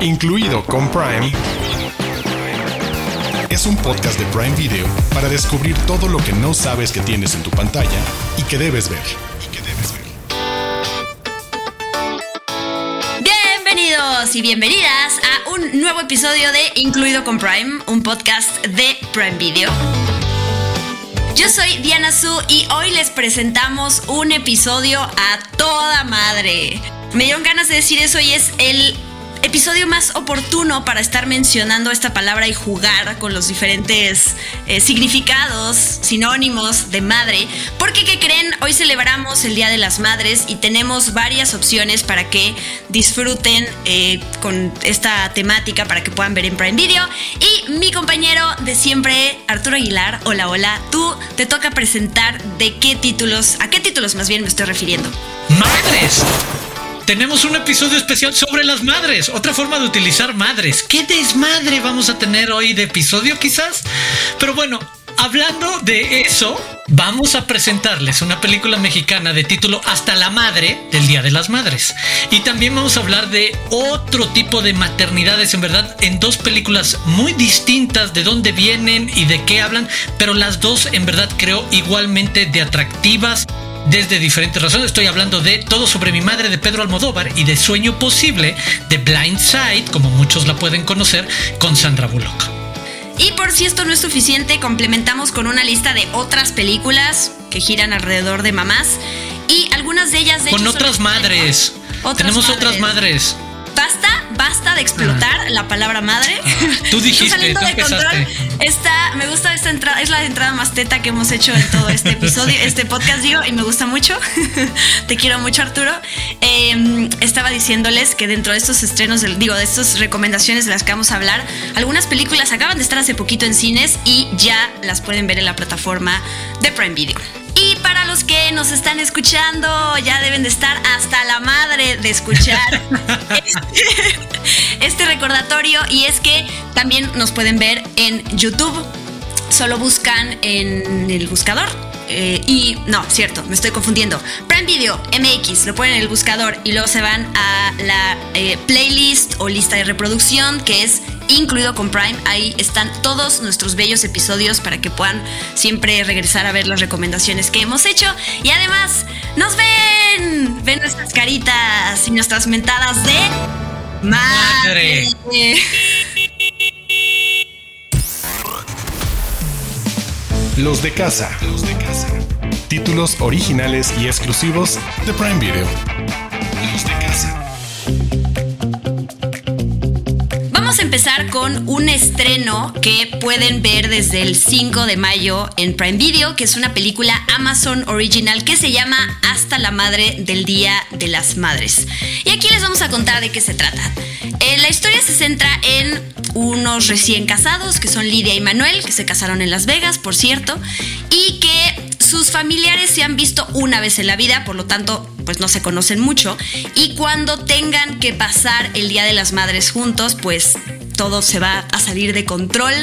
incluido con Prime, es un podcast de Prime Video para descubrir todo lo que no sabes que tienes en tu pantalla y que debes ver. Bienvenidos y bienvenidas a un nuevo episodio de Incluido con Prime, un podcast de Prime Video. Yo soy Diana Su y hoy les presentamos un episodio a toda madre. Me dieron ganas de decir eso y es el episodio más oportuno para estar mencionando esta palabra y jugar con los diferentes eh, significados, sinónimos de madre. Porque, ¿qué creen? Hoy celebramos el Día de las Madres y tenemos varias opciones para que disfruten eh, con esta temática, para que puedan ver en Prime Video. Y mi compañero de siempre, Arturo Aguilar, hola, hola, tú te toca presentar de qué títulos, a qué títulos más bien me estoy refiriendo. ¡Madres! Tenemos un episodio especial sobre las madres, otra forma de utilizar madres. ¿Qué desmadre vamos a tener hoy de episodio quizás? Pero bueno, hablando de eso, vamos a presentarles una película mexicana de título Hasta la Madre del Día de las Madres. Y también vamos a hablar de otro tipo de maternidades, en verdad, en dos películas muy distintas de dónde vienen y de qué hablan, pero las dos en verdad creo igualmente de atractivas desde diferentes razones. Estoy hablando de Todo sobre mi madre de Pedro Almodóvar y de Sueño Posible de Blind Side, como muchos la pueden conocer, con Sandra Bullock. Y por si esto no es suficiente, complementamos con una lista de otras películas que giran alrededor de mamás y algunas de ellas de con otras madres. Tenemos otras madres basta, de explotar la palabra madre. Tú dijiste, saliendo de control. Esta, me gusta esta entrada, es la entrada más teta que hemos hecho en todo este episodio, este podcast, digo, y me gusta mucho. Te quiero mucho, Arturo. Em, estaba diciéndoles que dentro de estos estrenos, digo, de estas recomendaciones de las que vamos a hablar, algunas películas acaban de estar hace poquito en cines y ya las pueden ver en la plataforma de Prime Video. Y para los que nos están escuchando, ya deben de estar hasta la madre de escuchar este, este, recordatorio. Y es que también nos pueden ver en YouTube. Solo buscan en el buscador eh, y no, cierto, me estoy confundiendo. Prime Video MX, lo ponen en el buscador y luego se van a la eh, playlist o lista de reproducción que es incluido con Prime. Ahí están todos nuestros bellos episodios para que puedan siempre regresar a ver las recomendaciones que hemos hecho. Y además, nos ven, ven nuestras caritas y nuestras mentadas de madre. Los de casa. Los de casa. Títulos originales y exclusivos de Prime Video. Los de casa. A empezar con un estreno que pueden ver desde el 5 de mayo en Prime Video, que es una película Amazon Original que se llama Hasta la Madre del Día de las Madres. Y aquí les vamos a contar de qué se trata. Eh, la historia se centra en unos recién casados, que son Lidia y Manuel, que se casaron en Las Vegas, por cierto, y que sus familiares se han visto una vez en la vida, por lo tanto, pues no se conocen mucho, y cuando tengan que pasar el Día de las Madres juntos, pues todo se va a salir de control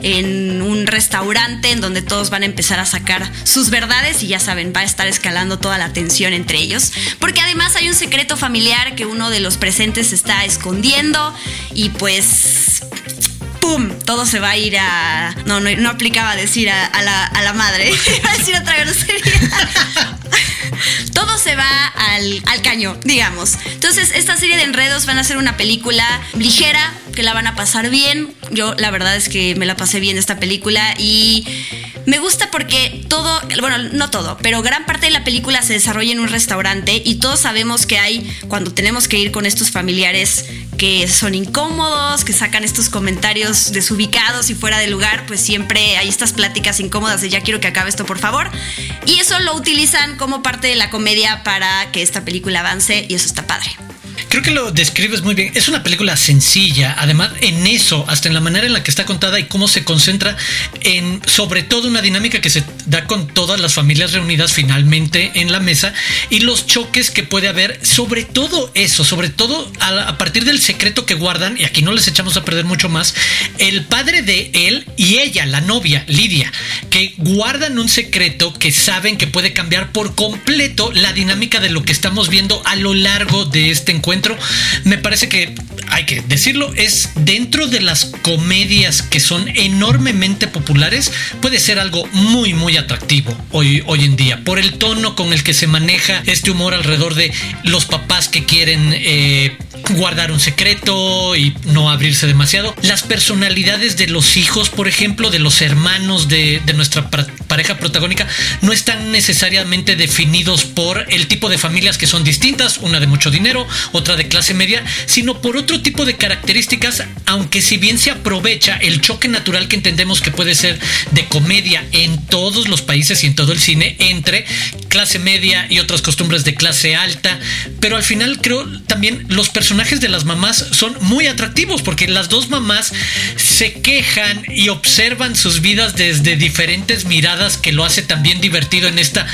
en un restaurante en donde todos van a empezar a sacar sus verdades y ya saben, va a estar escalando toda la tensión entre ellos. Porque además hay un secreto familiar que uno de los presentes está escondiendo y pues ¡pum! Todo se va a ir a. No, no, no aplicaba decir a, la, a la madre. Iba a decir otra grosería. Todo se va al, al caño, digamos. Entonces, esta serie de enredos van a ser una película ligera, que la van a pasar bien. Yo, la verdad es que me la pasé bien esta película y me gusta porque todo, bueno, no todo, pero gran parte de la película se desarrolla en un restaurante y todos sabemos que hay cuando tenemos que ir con estos familiares que son incómodos, que sacan estos comentarios desubicados y fuera de lugar, pues siempre hay estas pláticas incómodas de ya quiero que acabe esto por favor. Y eso lo utilizan como parte de la comedia para que esta película avance y eso está padre. Creo que lo describes muy bien. Es una película sencilla, además en eso, hasta en la manera en la que está contada y cómo se concentra en sobre todo una dinámica que se da con todas las familias reunidas finalmente en la mesa y los choques que puede haber, sobre todo eso, sobre todo a, partir del secreto que guardan, y aquí no les echamos a perder mucho más, el padre de él y ella, la novia, Lidia, que guardan un secreto que saben que puede cambiar por completo la dinámica de lo que estamos viendo a lo largo de este encuentro encuentro. Me parece que, hay que decirlo, es dentro de las comedias que son enormemente populares, puede ser algo muy, muy atractivo hoy, hoy en día, por el tono con el que se maneja este humor alrededor de los papás que quieren eh, guardar un secreto y no abrirse demasiado. Las personalidades de los hijos, por ejemplo, de los hermanos de, nuestra pareja protagónica, no están necesariamente definidos por el tipo de familias que son distintas, una de mucho dinero, otra de clase media, sino por otro tipo de características, aunque si bien se aprovecha el choque natural que entendemos que puede ser de comedia en todos los países y en todo el cine entre clase media y otras costumbres de clase alta, pero al final creo también los personajes de las mamás son muy atractivos porque las dos mamás se quejan y observan sus vidas desde diferentes miradas que lo hace también divertido en esta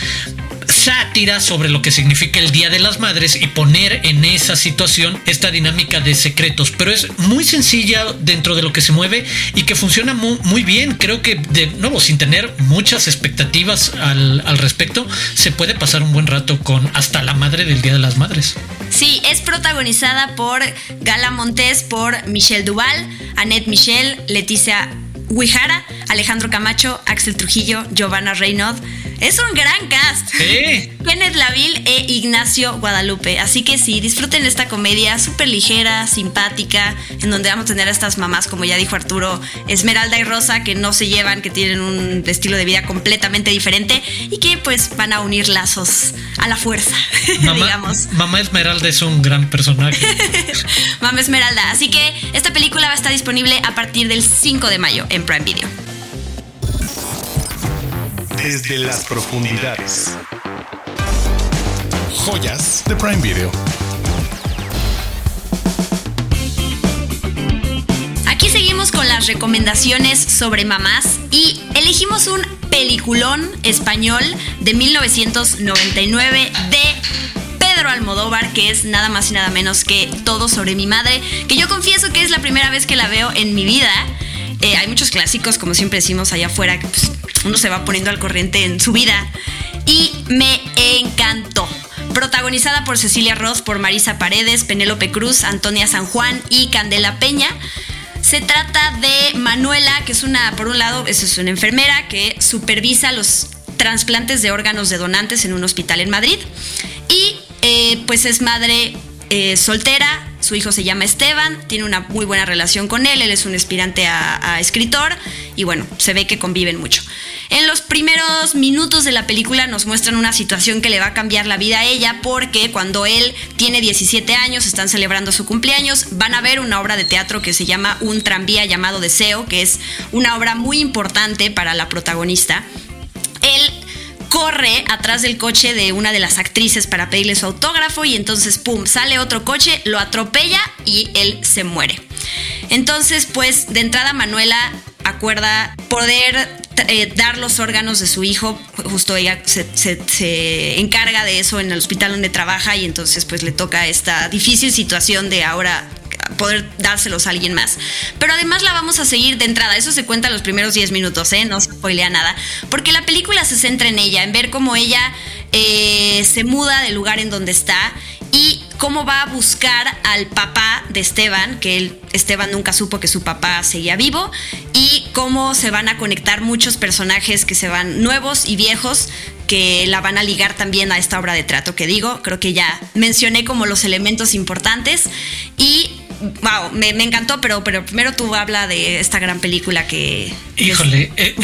sátira sobre lo que significa el Día de las Madres y poner en esa situación esta dinámica de secretos. Pero es muy sencilla dentro de lo que se mueve y que funciona muy, bien. Creo que, de nuevo, sin tener muchas expectativas al, respecto, se puede pasar un buen rato con hasta la madre del Día de las Madres. Sí, es protagonizada por Gala Montes, por Michelle Duval, Annette Michelle, Leticia Huijara, Alejandro Camacho, Axel Trujillo, Giovanna Reynaud. Es un gran cast. Sí. Kenneth Laville e Ignacio Guadalupe. Así que sí, disfruten esta comedia súper ligera, simpática, en donde vamos a tener a estas mamás, como ya dijo Arturo, Esmeralda y Rosa, que no se llevan, que tienen un estilo de vida completamente diferente y que pues van a unir lazos a la fuerza, mamá, digamos. Mamá Esmeralda es un gran personaje. mamá Esmeralda. Así que esta película va a estar disponible a partir del 5 de mayo en Prime Video. Desde las profundidades. Joyas de Prime Video. Aquí seguimos con las recomendaciones sobre mamás y elegimos un peliculón español de 1999 de Pedro Almodóvar, que es nada más y nada menos que Todo sobre mi madre, que yo confieso que es la primera vez que la veo en mi vida. Eh, hay muchos clásicos, como siempre decimos allá afuera, que pues, uno se va poniendo al corriente en su vida. Y me encantó. Protagonizada por Cecilia Roth, por Marisa Paredes, Penélope Cruz, Antonia San Juan y Candela Peña. Se trata de Manuela, que es una, por un lado, es una enfermera que supervisa los trasplantes de órganos de donantes en un hospital en Madrid. Y eh, pues es madre eh, soltera, su hijo se llama Esteban, tiene una muy buena relación con él, él es un aspirante a, escritor y bueno, se ve que conviven mucho. En los primeros minutos de la película nos muestran una situación que le va a cambiar la vida a ella porque cuando él tiene 17 años, están celebrando su cumpleaños, van a ver una obra de teatro que se llama Un tranvía llamado Deseo, que es una obra muy importante para la protagonista. Él corre atrás del coche de una de las actrices para pedirle su autógrafo y entonces, ¡pum!, sale otro coche, lo atropella y él se muere. Entonces, pues, de entrada Manuela acuerda poder eh, dar los órganos de su hijo, justo ella se, se, encarga de eso en el hospital donde trabaja y entonces pues le toca esta difícil situación de ahora poder dárselos a alguien más. Pero además la vamos a seguir de entrada, eso se cuenta los primeros 10 minutos, ¿eh? no se spoilea nada, porque la película se centra en ella, en ver cómo ella eh, se muda del lugar en donde está y cómo va a buscar al papá de Esteban, que Esteban nunca supo que su papá seguía vivo, y cómo se van a conectar muchos personajes que se van nuevos y viejos que la van a ligar también a esta obra de trato que digo. Creo que ya mencioné como los elementos importantes y wow, me, encantó, pero, pero primero tú habla de esta gran película que... Híjole, eh,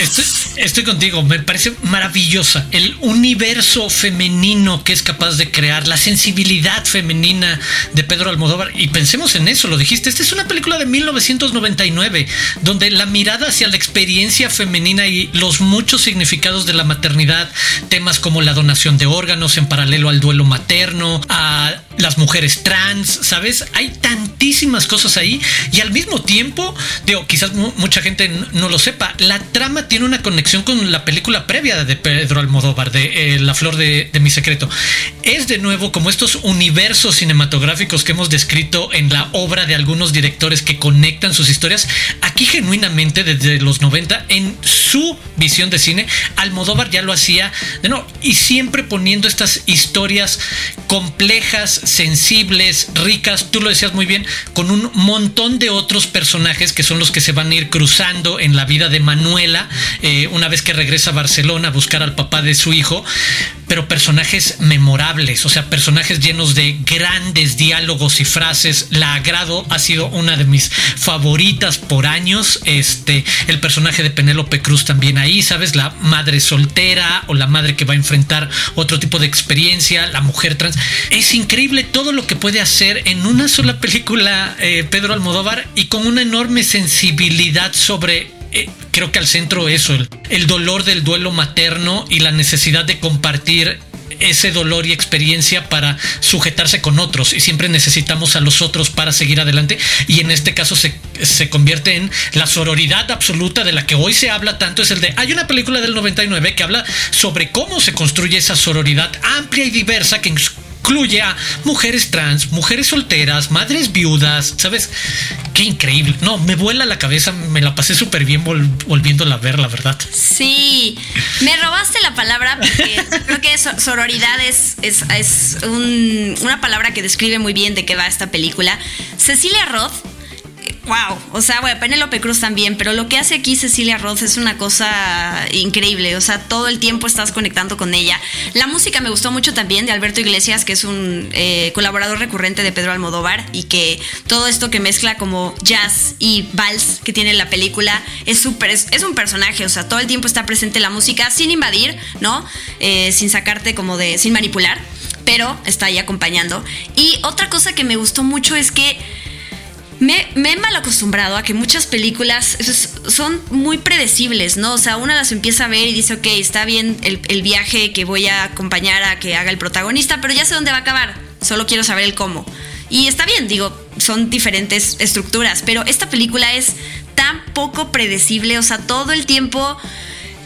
estoy, contigo, me parece maravillosa. El universo femenino que es capaz de crear, la sensibilidad femenina de Pedro Almodóvar. Y pensemos en eso, lo dijiste, esta es una película de 1999, donde la mirada hacia la experiencia femenina y los muchos significados de la maternidad, temas como la donación de órganos en paralelo al duelo materno, a las mujeres trans, ¿sabes? Hay tantísimas cosas ahí y al mismo tiempo, digo, quizás mucha gente no lo sepa, la trama tiene una conexión con la película previa de Pedro Almodóvar, de eh, La Flor de, de, mi Secreto. Es de nuevo como estos universos cinematográficos que hemos descrito en la obra de algunos directores que conectan sus historias, aquí genuinamente desde los 90 en su visión de cine. Almodóvar ya lo hacía, no, y siempre poniendo estas historias complejas, sensibles, ricas, tú lo decías muy bien, con un montón de otros personajes que son los que se van a ir cruzando en la vida de Manuela, eh, una vez que regresa a Barcelona a buscar al papá de su hijo, pero personajes memorables, o sea, personajes llenos de grandes diálogos y frases. La agrado ha sido una de mis favoritas por años. Este, el personaje de Penélope Cruz también ahí, ¿sabes? La madre soltera o la madre que va a enfrentar otro tipo de experiencia, la mujer trans. Es increíble todo lo que puede hacer en una sola película eh, Pedro Almodóvar y con una enorme sensibilidad sobre eh, creo que al centro eso, el, el dolor del duelo materno y la necesidad de compartir ese dolor y experiencia para sujetarse con otros y siempre necesitamos a los otros para seguir adelante y en este caso se, se, convierte en la sororidad absoluta de la que hoy se habla tanto es el de hay una película del 99 que habla sobre cómo se construye esa sororidad amplia y diversa que incluye a mujeres trans, mujeres solteras, madres viudas, ¿sabes? Qué increíble. No, me vuela la cabeza, me la pasé súper bien volviéndola a ver, la verdad. Sí, me robaste la palabra porque creo que sororidad es, es, una palabra que describe muy bien de qué va esta película. Cecilia Roth wow. O sea, bueno, Penélope Cruz también, pero lo que hace aquí Cecilia Roth es una cosa increíble. O sea, todo el tiempo estás conectando con ella. La música me gustó mucho también de Alberto Iglesias, que es un eh, colaborador recurrente de Pedro Almodóvar, y que todo esto que mezcla como jazz y vals que tiene la película es súper, es, un personaje. O sea, todo el tiempo está presente la música sin invadir, ¿no? Eh, sin sacarte como de, sin manipular, pero está ahí acompañando. Y otra cosa que me gustó mucho es que me, he mal acostumbrado a que muchas películas son muy predecibles, ¿no? O sea, una las empieza a ver y dice, ok, está bien el, el, viaje que voy a acompañar a que haga el protagonista, pero ya sé dónde va a acabar, solo quiero saber el cómo. Y está bien, digo, son diferentes estructuras, pero esta película es tan poco predecible, o sea, todo el tiempo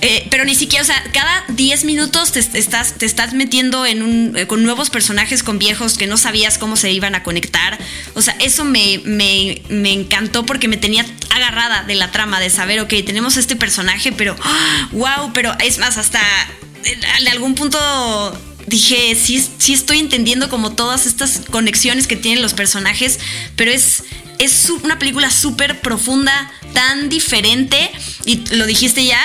eh, pero ni siquiera, o sea, cada 10 minutos te, estás, te estás metiendo en un, eh, con nuevos personajes, con viejos que no sabías cómo se iban a conectar. O sea, eso me, me, me encantó porque me tenía agarrada de la trama, de saber, ok, tenemos este personaje, pero, wow, pero es más, hasta en algún punto dije, sí, sí estoy entendiendo como todas estas conexiones que tienen los personajes, pero es, es una película súper profunda, tan diferente, y lo dijiste ya,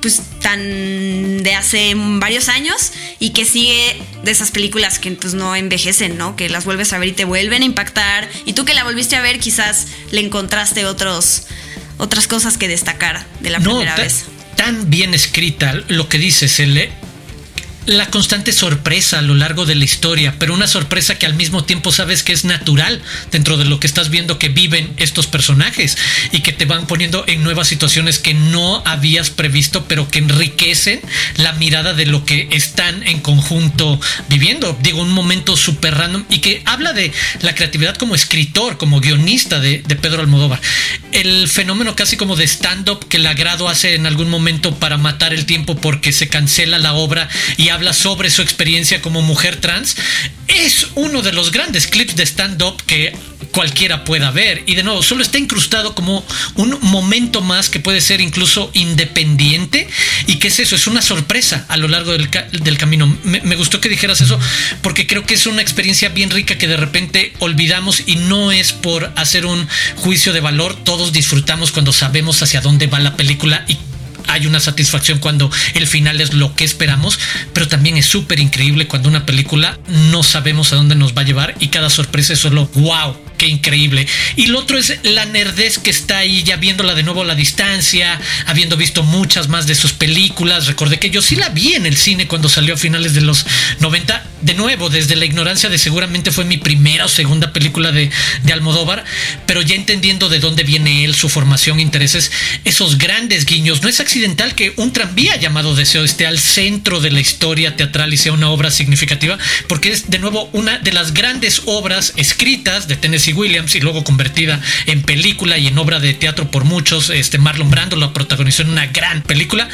pues tan de hace varios años y que sigue de esas películas que pues no envejecen, ¿no? Que las vuelves a ver y te vuelven a impactar y tú que la volviste a ver quizás le encontraste otros otras cosas que destacar de la primera vez. Tan bien escrita lo que dices, el la constante sorpresa a lo largo de la historia, pero una sorpresa que al mismo tiempo sabes que es natural dentro de lo que estás viendo que viven estos personajes y que te van poniendo en nuevas situaciones que no habías previsto, pero que enriquecen la mirada de lo que están en conjunto viviendo. Digo, un momento súper random y que habla de la creatividad como escritor, como guionista de, Pedro Almodóvar. El fenómeno casi como de stand-up que agrado hace en algún momento para matar el tiempo porque se cancela la obra y habla sobre su experiencia como mujer trans, es uno de los grandes clips de stand-up que cualquiera pueda ver. Y de nuevo, solo está incrustado como un momento más que puede ser incluso independiente. ¿Y qué es eso? Es una sorpresa a lo largo del, camino. Me, me, gustó que dijeras eso porque creo que es una experiencia bien rica que de repente olvidamos y no es por hacer un juicio de valor. Todos disfrutamos cuando sabemos hacia dónde va la película y hay una satisfacción cuando el final es lo que esperamos, pero también es súper increíble cuando una película no sabemos a dónde nos va a llevar y cada sorpresa es solo wow qué increíble. Y lo otro es la nerdez que está ahí, ya viéndola de nuevo a la distancia, habiendo visto muchas más de sus películas. Recordé que yo sí la vi en el cine cuando salió a finales de los 90. De nuevo, desde la ignorancia de seguramente fue mi primera o segunda película de, de Almodóvar, pero ya entendiendo de dónde viene él, su formación, intereses, esos grandes guiños. No es accidental que un tranvía llamado Deseo esté al centro de la historia teatral y sea una obra significativa, porque es de nuevo una de las grandes obras escritas de Tennessee Williams y luego convertida en película y en obra de teatro por muchos. Este Marlon Brando la protagonizó en una gran película.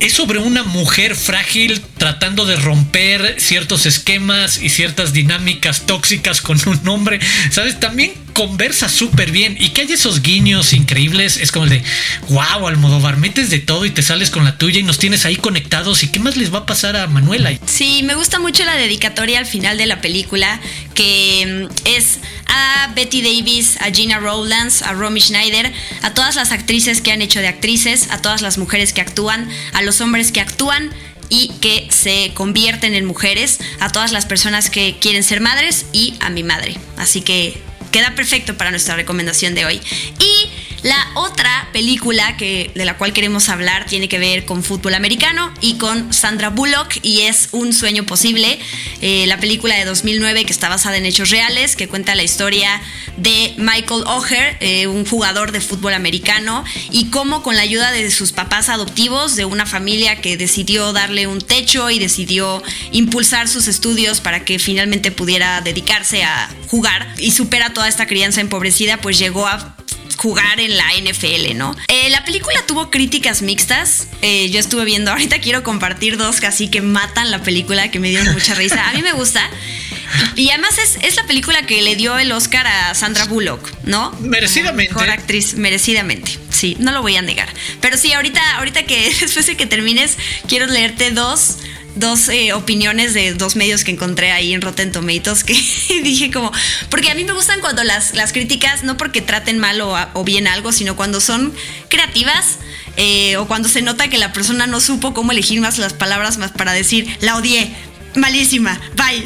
Es sobre una mujer frágil tratando de romper ciertos esquemas y ciertas dinámicas tóxicas con un hombre. ¿Sabes? También conversa súper bien y que hay esos guiños increíbles. Es como el de, wow, Almodóvar, metes de todo y te sales con la tuya y nos tienes ahí conectados. ¿Y qué más les va a pasar a Manuela? Sí, me gusta mucho la dedicatoria al final de la película, que mm, es a Betty Davis, a Gina Rowlands, a Romy Schneider, a todas las actrices que han hecho de actrices, a todas las mujeres que actúan, a los hombres que actúan y que se convierten en mujeres, a todas las personas que quieren ser madres y a mi madre. Así que queda perfecto para nuestra recomendación de hoy. Y la otra película que, de la cual queremos hablar tiene que ver con fútbol americano y con Sandra Bullock y es Un sueño posible, eh, la película de 2009 que está basada en hechos reales, que cuenta la historia de Michael O'Hare, eh, un jugador de fútbol americano, y cómo con la ayuda de sus papás adoptivos, de una familia que decidió darle un techo y decidió impulsar sus estudios para que finalmente pudiera dedicarse a jugar y supera toda esta crianza empobrecida, pues llegó a jugar en la NFL, ¿no? Eh, la película tuvo críticas mixtas. Eh, yo estuve viendo, ahorita quiero compartir dos casi que matan la película, que me dieron mucha risa. A mí me gusta. Y además es, es, la película que le dio el Oscar a Sandra Bullock, ¿no? Merecidamente. Mejor actriz, merecidamente. Sí, no lo voy a negar. Pero sí, ahorita, ahorita que después de que termines, quiero leerte dos dos eh, opiniones de dos medios que encontré ahí en Rotten Tomatoes que dije como, porque a mí me gustan cuando las, las críticas, no porque traten mal o, o bien algo, sino cuando son creativas eh, o cuando se nota que la persona no supo cómo elegir más las palabras más para decir, la odié, malísima, bye.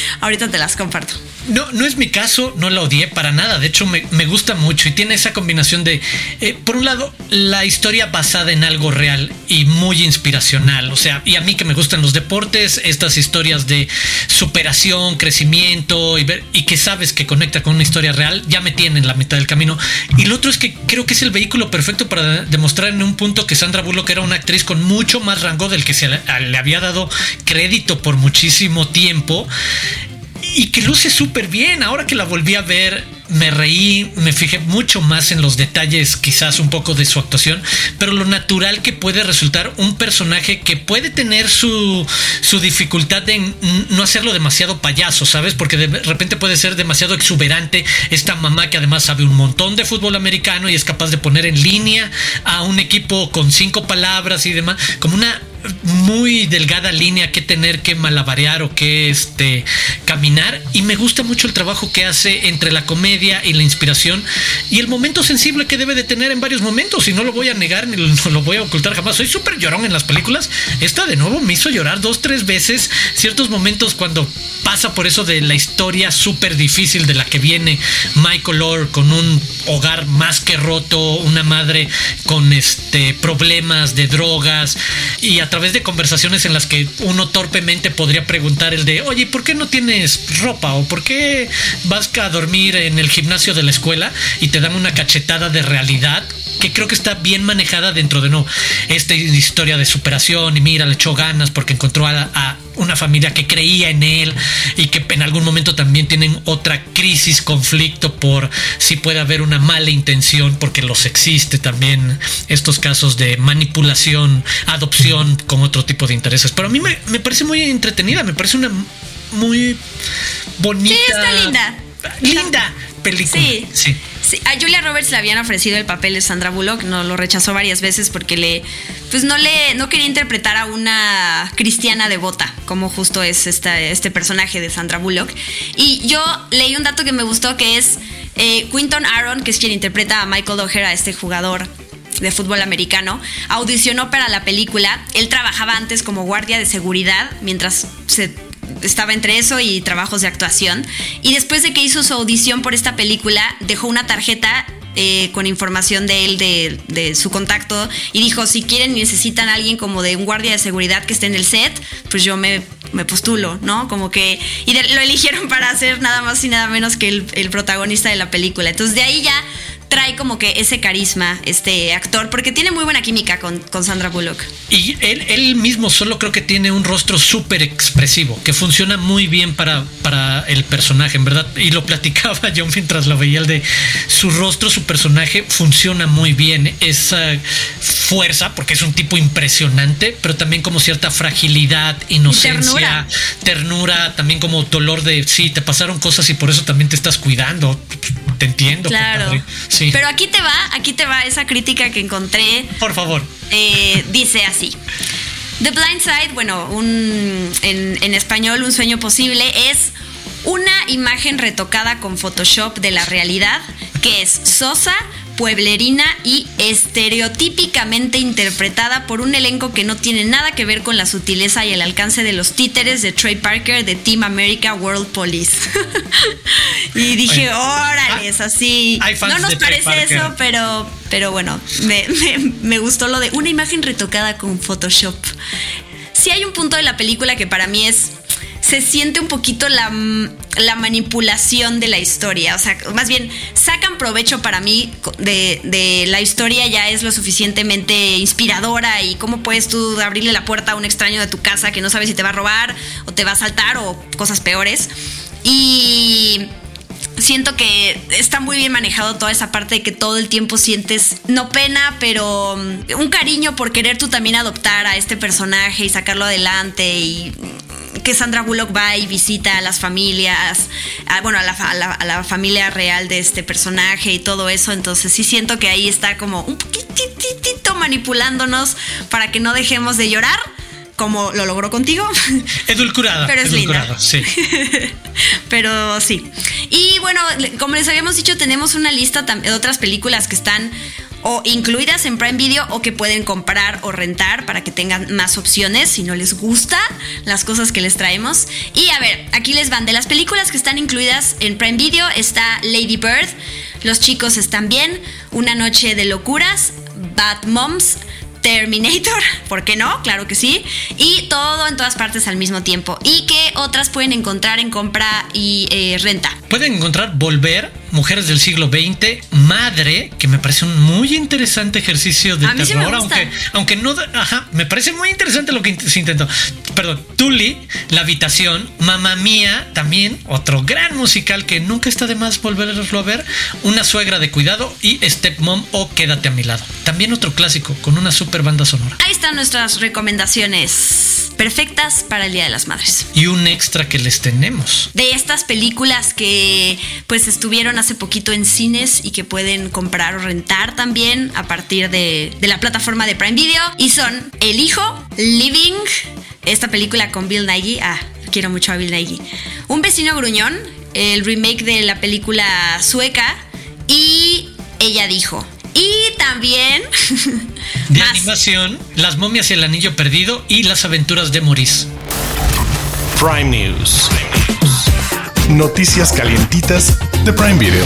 Ahorita te las comparto. No, no es mi caso, no la odié para nada. De hecho, me, me gusta mucho y tiene esa combinación de, eh, por un lado, la historia basada en algo real y muy inspiracional. O sea, y a mí que me gustan los deportes, estas historias de superación, crecimiento y, ver, y que sabes que conecta con una historia real, ya me tienen la mitad del camino. Y lo otro es que creo que es el vehículo perfecto para demostrar en un punto que Sandra Bullock era una actriz con mucho más rango del que se le, le había dado crédito por muchísimo tiempo y que luce súper bien. Ahora que la volví a ver, me reí, me fijé mucho más en los detalles, quizás un poco de su actuación, pero lo natural que puede resultar un personaje que puede tener su, su dificultad en no hacerlo demasiado payaso, ¿sabes? Porque de repente puede ser demasiado exuberante esta mamá que además sabe un montón de fútbol americano y es capaz de poner en línea a un equipo con cinco palabras y demás, como una muy delgada línea que tener que malabarear o que este caminar. Y me gusta mucho el trabajo que hace entre la comedia y la inspiración y el momento sensible que debe de tener en varios momentos. Y no lo voy a negar ni no lo voy a ocultar jamás. Soy súper llorón en las películas. Esta de nuevo me hizo llorar dos tres veces ciertos momentos cuando pasa por eso de la historia súper difícil de la que viene Michael Orr con un hogar más que roto una madre con este problemas de drogas y a través de conversaciones en las que uno torpemente podría preguntar el de, oye, ¿por qué no tienes ropa? ¿O por qué vas a dormir en el gimnasio de la escuela y te dan una cachetada de realidad? Que creo que está bien manejada dentro de no esta historia de superación y mira, le echó ganas porque encontró a, a una familia que creía en él y que en algún momento también tienen otra crisis, conflicto por si puede haber una mala intención, porque los existe también estos casos de manipulación, adopción con otro tipo de intereses. Pero a mí me, me parece muy entretenida, me parece una muy bonita. Sí, está linda. Linda película. Sí. sí. Sí, a Julia Roberts le habían ofrecido el papel de Sandra Bullock, no lo rechazó varias veces porque le, pues no le, no quería interpretar a una cristiana devota, como justo es esta, este personaje de Sandra Bullock. Y yo leí un dato que me gustó que es eh, Quinton Aaron, que es quien interpreta a Michael O'Hara, este jugador de fútbol americano, audicionó para la película. Él trabajaba antes como guardia de seguridad mientras se estaba entre eso y trabajos de actuación. Y después de que hizo su audición por esta película, dejó una tarjeta eh, con información de él, de, su contacto, y dijo, si quieren y necesitan a alguien como de un guardia de seguridad que esté en el set, pues yo me, postulo, ¿no? Como que... Y lo eligieron para hacer nada más y nada menos que el protagonista de la película. Entonces de ahí ya trae como que ese carisma, este actor, porque tiene muy buena química con, con Sandra Bullock. Y él, él mismo solo creo que tiene un rostro súper expresivo, que funciona muy bien para, para el personaje, en verdad. Y lo platicaba yo mientras lo veía, el de su rostro, su personaje funciona muy bien. Esa fuerza, porque es un tipo impresionante, pero también como cierta fragilidad, inocencia, ternura. ternura, también como dolor de, sí, te pasaron cosas y por eso también te estás cuidando. Te entiendo. Claro. Sí. Pero aquí te va, aquí te va esa crítica que encontré. Por favor. Eh, dice así. The Blind Side, bueno, un, en, en español, un sueño posible, es una imagen retocada con Photoshop de la realidad que es sosa, pueblerina y estereotípicamente interpretada por un elenco que no tiene nada que ver con la sutileza y el alcance de los títeres de Trey Parker de Team America World Police. y dije, órale, es así. No nos parece eso, pero, pero bueno, me, me gustó lo de una imagen retocada con Photoshop. Sí hay un punto de la película que para mí es se siente un poquito la, la, manipulación de la historia. O sea, más bien, sacan provecho para mí de, de, la historia, ya es lo suficientemente inspiradora y cómo puedes tú abrirle la puerta a un extraño de tu casa que no sabes si te va a robar o te va a saltar o cosas peores. Y siento que está muy bien manejado toda esa parte de que todo el tiempo sientes, no pena, pero un cariño por querer tú también adoptar a este personaje y sacarlo adelante y que Sandra Bullock va y visita a las familias, a, bueno, a la, a, la, familia real de este personaje y todo eso. Entonces sí siento que ahí está como un poquitito manipulándonos para que no dejemos de llorar como lo logró contigo. Edulcorada. Pero es linda. Sí. Pero sí. Y bueno, como les habíamos dicho, tenemos una lista de otras películas que están o incluidas en Prime Video o que pueden comprar o rentar para que tengan más opciones si no les gusta las cosas que les traemos. Y a ver, aquí les van de las películas que están incluidas en Prime Video está Lady Bird, Los chicos están bien, Una noche de locuras, Bad Moms, Terminator, ¿por qué no? Claro que sí. Y todo en todas partes al mismo tiempo. Y que otras pueden encontrar en compra y eh, renta. Pueden encontrar Volver, Mujeres del siglo XX, Madre, que me parece un muy interesante ejercicio de terror, aunque, aunque no, ajá, me parece muy interesante lo que se intentó. Perdón, Tully, La Habitación, Mamá Mía, también otro gran musical que nunca está de más volverlo a ver, Una suegra de cuidado y Stepmom o Quédate a mi lado. También otro clásico con una super banda sonora. Ahí están nuestras recomendaciones perfectas para el Día de las Madres. Y un extra que les tenemos. De estas películas que pues estuvieron hace poquito en cines y que pueden comprar o rentar también a partir de, de la plataforma de Prime Video. Y son El Hijo, Living, esta película con Bill Nighy. Ah, quiero mucho a Bill Nighy. Un vecino gruñón, el remake de la película sueca. Y ella dijo, y también. de más. animación, Las momias y el anillo perdido y Las aventuras de Maurice. Prime News. Noticias calientitas de Prime Video.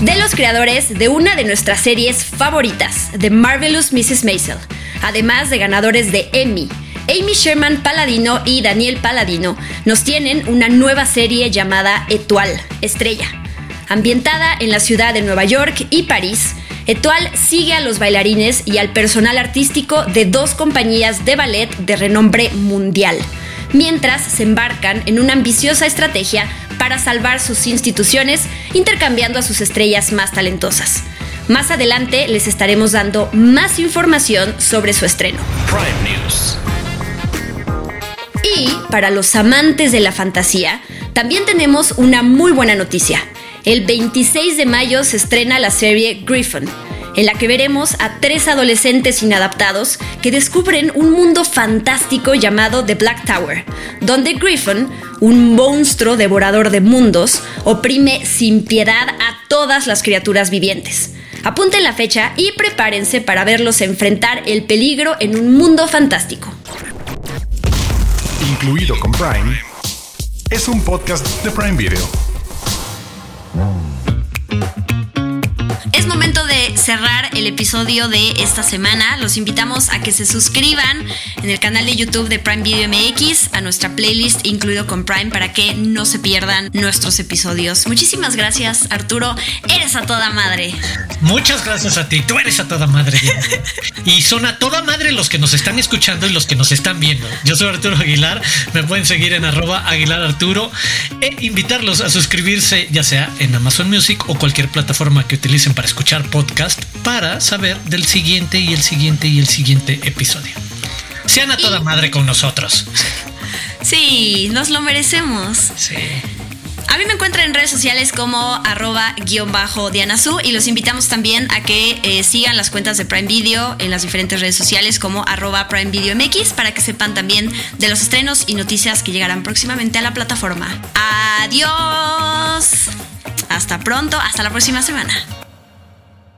De los creadores de una de nuestras series favoritas, The Marvelous Mrs. Maisel, además de ganadores de Emmy, Amy Sherman Paladino y Daniel Paladino nos tienen una nueva serie llamada Etual, Estrella Ambientada en la ciudad de Nueva York y París, Etoile sigue a los bailarines y al personal artístico de dos compañías de ballet de renombre mundial, mientras se embarcan en una ambiciosa estrategia para salvar sus instituciones intercambiando a sus estrellas más talentosas. Más adelante les estaremos dando más información sobre su estreno. Prime News. Y para los amantes de la fantasía, también tenemos una muy buena noticia. El 26 de mayo se estrena la serie Griffin, en la que veremos a tres adolescentes inadaptados que descubren un mundo fantástico llamado The Black Tower, donde Griffin, un monstruo devorador de mundos, oprime sin piedad a todas las criaturas vivientes. Apunten la fecha y prepárense para verlos enfrentar el peligro en un mundo fantástico. Incluido con Prime, es un podcast de Prime Video. Es momento de cerrar el episodio de esta semana. Los invitamos a que se suscriban en el canal de YouTube de Prime Video MX, a nuestra playlist incluido con Prime para que no se pierdan nuestros episodios. Muchísimas gracias, Arturo. Eres a toda madre. Muchas gracias a ti. Tú eres a toda madre. y son a toda madre los que nos están escuchando y los que nos están viendo. Yo soy Arturo Aguilar. Me pueden seguir en arroba Aguilar Arturo e invitarlos a suscribirse ya sea en Amazon Music o cualquier plataforma que utilicen para escuchar podcast para saber del siguiente y el siguiente y el siguiente episodio. Sean a toda madre con nosotros. Sí, nos lo merecemos. Sí. A mí me encuentran en redes sociales como arroba guion bajo Dianazú y los invitamos también a que eh, sigan las cuentas de Prime Video en las diferentes redes sociales como arroba Prime Video MX para que sepan también de los estrenos y noticias que llegarán próximamente a la plataforma. Adiós. Hasta pronto, hasta la próxima semana.